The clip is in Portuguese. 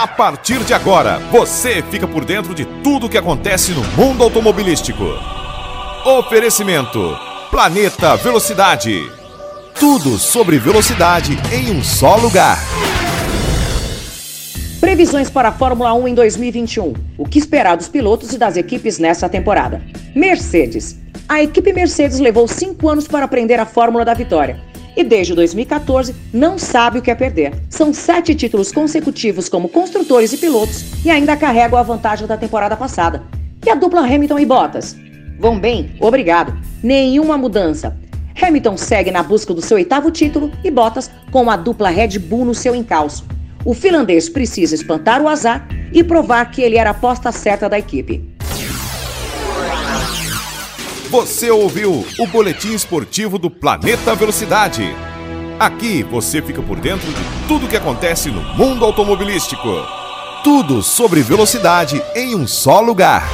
A partir de agora, você fica por dentro de tudo o que acontece no mundo automobilístico. Oferecimento: Planeta Velocidade. Tudo sobre velocidade em um só lugar. Previsões para a Fórmula 1 em 2021. O que esperar dos pilotos e das equipes nessa temporada? Mercedes. A equipe Mercedes levou cinco anos para aprender a fórmula da vitória e desde 2014 não sabe o que é perder. São sete títulos consecutivos como construtores e pilotos e ainda carregam a vantagem da temporada passada. E a dupla Hamilton e Bottas? Vão bem? Obrigado. Nenhuma mudança. Hamilton segue na busca do seu oitavo título e Bottas com a dupla Red Bull no seu encalço. O finlandês precisa espantar o azar e provar que ele era a aposta certa da equipe. Você ouviu o boletim esportivo do Planeta Velocidade. Aqui você fica por dentro de tudo que acontece no mundo automobilístico. Tudo sobre velocidade em um só lugar.